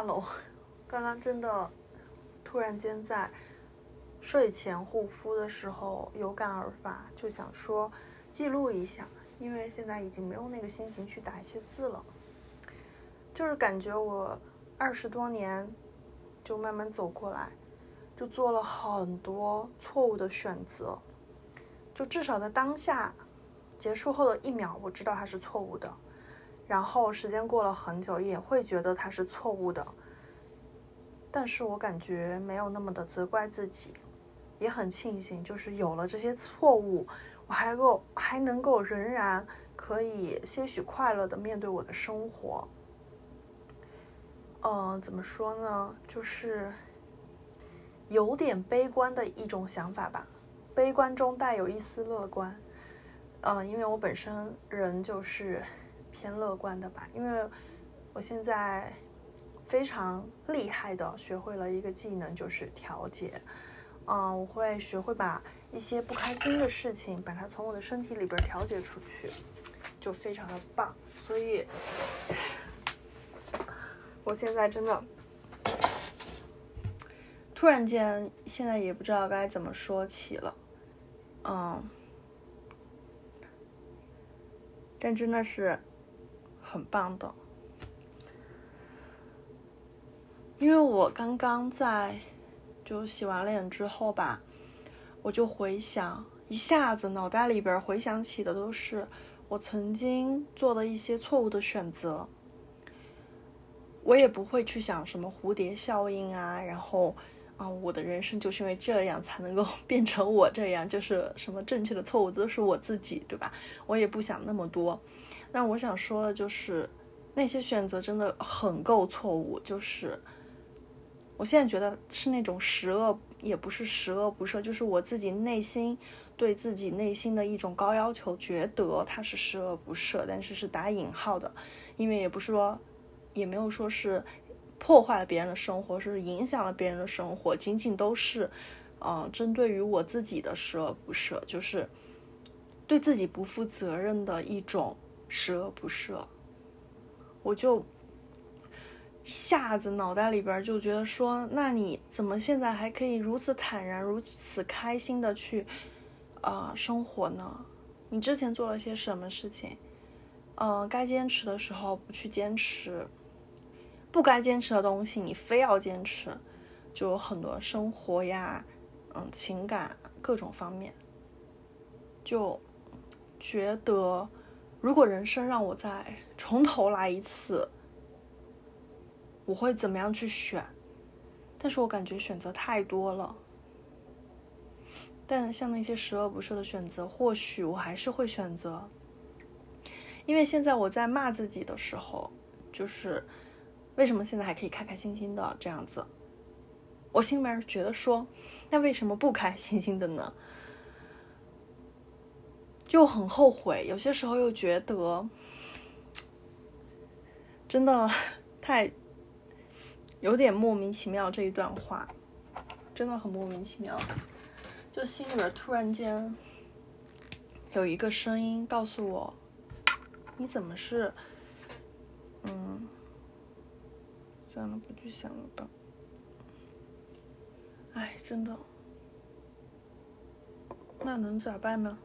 Hello，刚刚真的突然间在睡前护肤的时候有感而发，就想说记录一下，因为现在已经没有那个心情去打一些字了，就是感觉我二十多年就慢慢走过来，就做了很多错误的选择，就至少在当下结束后的一秒，我知道它是错误的。然后时间过了很久，也会觉得它是错误的，但是我感觉没有那么的责怪自己，也很庆幸，就是有了这些错误，我还够还能够仍然可以些许快乐的面对我的生活。嗯，怎么说呢？就是有点悲观的一种想法吧，悲观中带有一丝乐观。嗯，因为我本身人就是。偏乐观的吧，因为我现在非常厉害的学会了一个技能，就是调节。嗯，我会学会把一些不开心的事情，把它从我的身体里边调节出去，就非常的棒。所以，我现在真的突然间，现在也不知道该怎么说起了。嗯，但真的是。很棒的，因为我刚刚在就洗完脸之后吧，我就回想，一下子脑袋里边回想起的都是我曾经做的一些错误的选择。我也不会去想什么蝴蝶效应啊，然后啊，我的人生就是因为这样才能够 变成我这样，就是什么正确的错误都是我自己，对吧？我也不想那么多。但我想说的就是，那些选择真的很够错误。就是我现在觉得是那种十恶，也不是十恶不赦，就是我自己内心对自己内心的一种高要求，觉得它是十恶不赦，但是是打引号的，因为也不是说，也没有说是破坏了别人的生活，是影响了别人的生活，仅仅都是，呃，针对于我自己的十恶不赦，就是对自己不负责任的一种。十恶不赦，我就一下子脑袋里边就觉得说，那你怎么现在还可以如此坦然、如此开心的去啊生活呢？你之前做了些什么事情？嗯，该坚持的时候不去坚持，不该坚持的东西你非要坚持，就有很多生活呀，嗯，情感各种方面，就觉得。如果人生让我再从头来一次，我会怎么样去选？但是我感觉选择太多了。但像那些十恶不赦的选择，或许我还是会选择。因为现在我在骂自己的时候，就是为什么现在还可以开开心心的这样子？我心里面觉得说，那为什么不开心心的呢？就很后悔，有些时候又觉得，真的太有点莫名其妙。这一段话真的很莫名其妙，就心里边突然间有一个声音告诉我：“你怎么是……嗯，算了，不去想了吧。”哎，真的，那能咋办呢？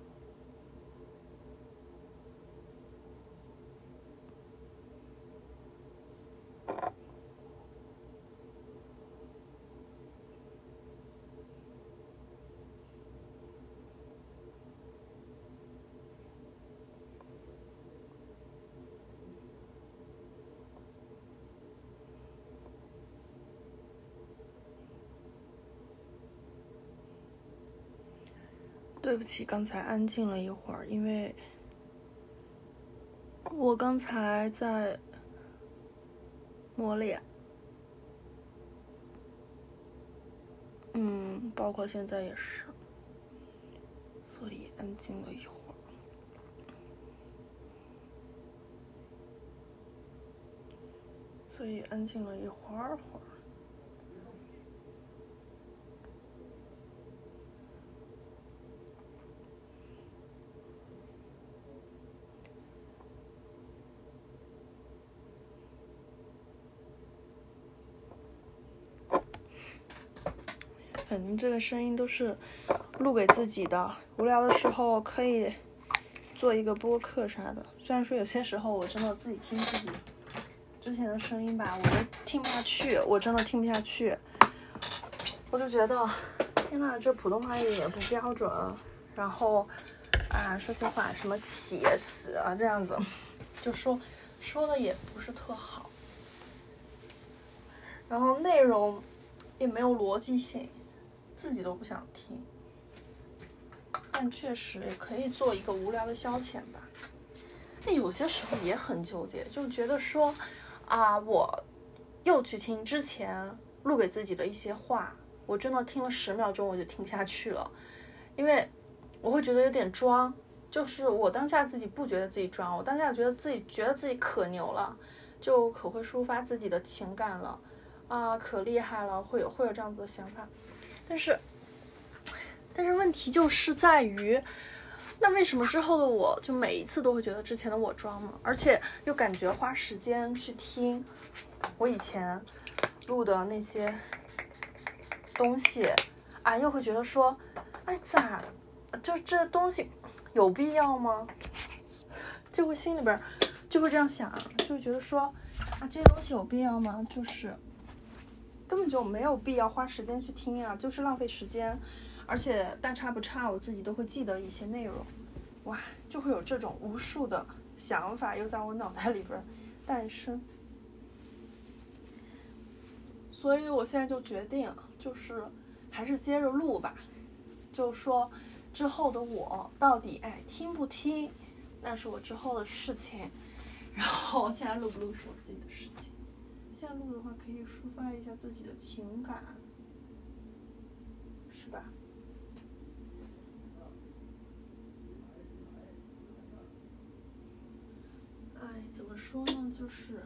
对不起，刚才安静了一会儿，因为我刚才在磨脸，嗯，包括现在也是，所以安静了一会儿，所以安静了一会儿会儿。肯定这个声音都是录给自己的，无聊的时候可以做一个播客啥的。虽然说有些时候我真的自己听自己之前的声音吧，我都听不下去，我真的听不下去。我就觉得，天呐，这普通话也不标准，然后啊，说句话什么企业词啊这样子，就说说的也不是特好，然后内容也没有逻辑性，自己都不想听。但确实也可以做一个无聊的消遣吧。那有些时候也很纠结，就觉得说啊，我又去听之前录给自己的一些话。我真的听了十秒钟，我就听不下去了，因为我会觉得有点装，就是我当下自己不觉得自己装，我当下觉得自己觉得自己可牛了，就可会抒发自己的情感了，啊，可厉害了，会有会有这样子的想法，但是，但是问题就是在于，那为什么之后的我就每一次都会觉得之前的我装呢？而且又感觉花时间去听我以前录的那些。东西，啊，又会觉得说，哎，咋，就这东西有必要吗？就会心里边就会这样想，就会觉得说，啊，这些东西有必要吗？就是根本就没有必要花时间去听啊，就是浪费时间，而且大差不差，我自己都会记得一些内容，哇，就会有这种无数的想法又在我脑袋里边诞生，所以我现在就决定。就是还是接着录吧，就说之后的我到底哎听不听，那是我之后的事情。然后现在录不录是我自己的事情。线路的话可以抒发一下自己的情感，是吧？哎，怎么说呢？就是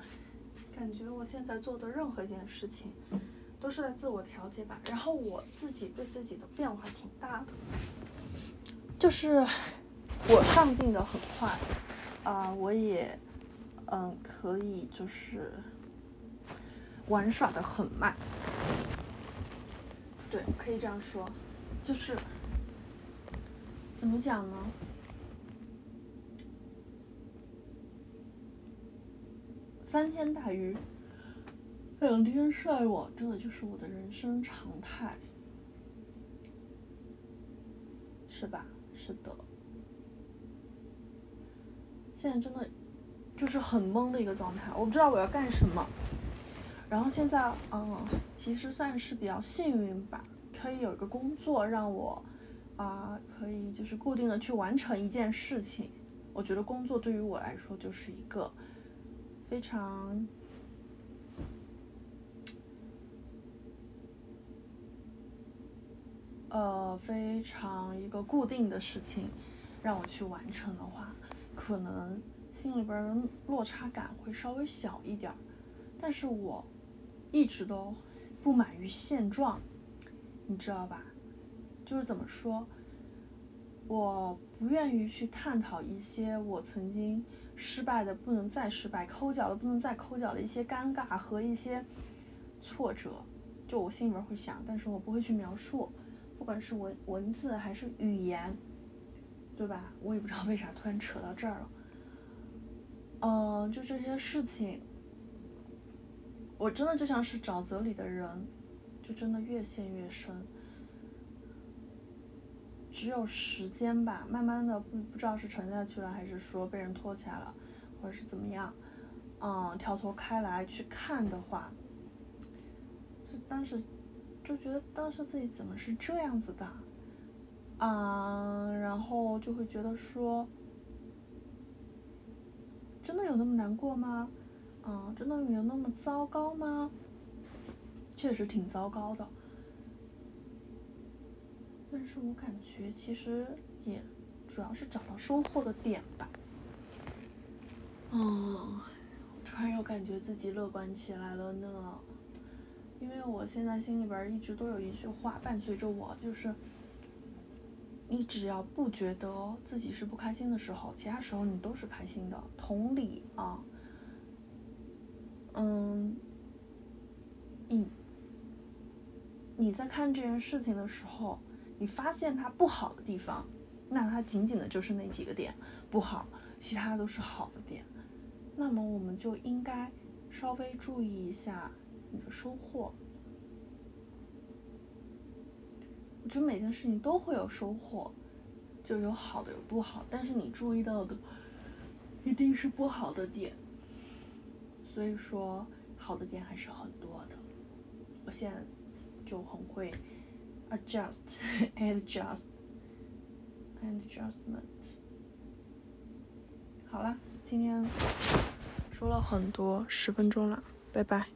感觉我现在做的任何一件事情。都是在自我调节吧，然后我自己对自己的变化挺大的，就是我上进的很快，啊，我也嗯可以就是玩耍的很慢，对，可以这样说，就是怎么讲呢？三天打鱼。两天晒网，真的就是我的人生常态，是吧？是的。现在真的就是很懵的一个状态，我不知道我要干什么。然后现在，嗯，其实算是比较幸运吧，可以有一个工作让我啊，可以就是固定的去完成一件事情。我觉得工作对于我来说就是一个非常。呃，非常一个固定的事情，让我去完成的话，可能心里边落差感会稍微小一点。但是我一直都不满于现状，你知道吧？就是怎么说，我不愿意去探讨一些我曾经失败的不能再失败、抠脚的不能再抠脚的一些尴尬和一些挫折。就我心里面会想，但是我不会去描述。不管是文文字还是语言，对吧？我也不知道为啥突然扯到这儿了。嗯，就这些事情，我真的就像是沼泽里的人，就真的越陷越深。只有时间吧，慢慢的不不知道是沉下去了，还是说被人拖起来了，或者是怎么样，嗯，跳脱开来去看的话，就当时。就觉得当时自己怎么是这样子的，啊，然后就会觉得说，真的有那么难过吗？啊，真的有那么糟糕吗？确实挺糟糕的，但是我感觉其实也主要是找到收获的点吧。哦，突然又感觉自己乐观起来了呢。因为我现在心里边一直都有一句话伴随着我，就是你只要不觉得自己是不开心的时候，其他时候你都是开心的。同理啊，嗯你你在看这件事情的时候，你发现它不好的地方，那它仅仅的就是那几个点不好，其他都是好的点。那么我们就应该稍微注意一下你的收获。我觉得每件事情都会有收获，就有好的有不好，但是你注意到的一定是不好的点。所以说，好的点还是很多的。我现在就很会 adjust adjust adjustment。好了，今天说了很多，十分钟了，拜拜。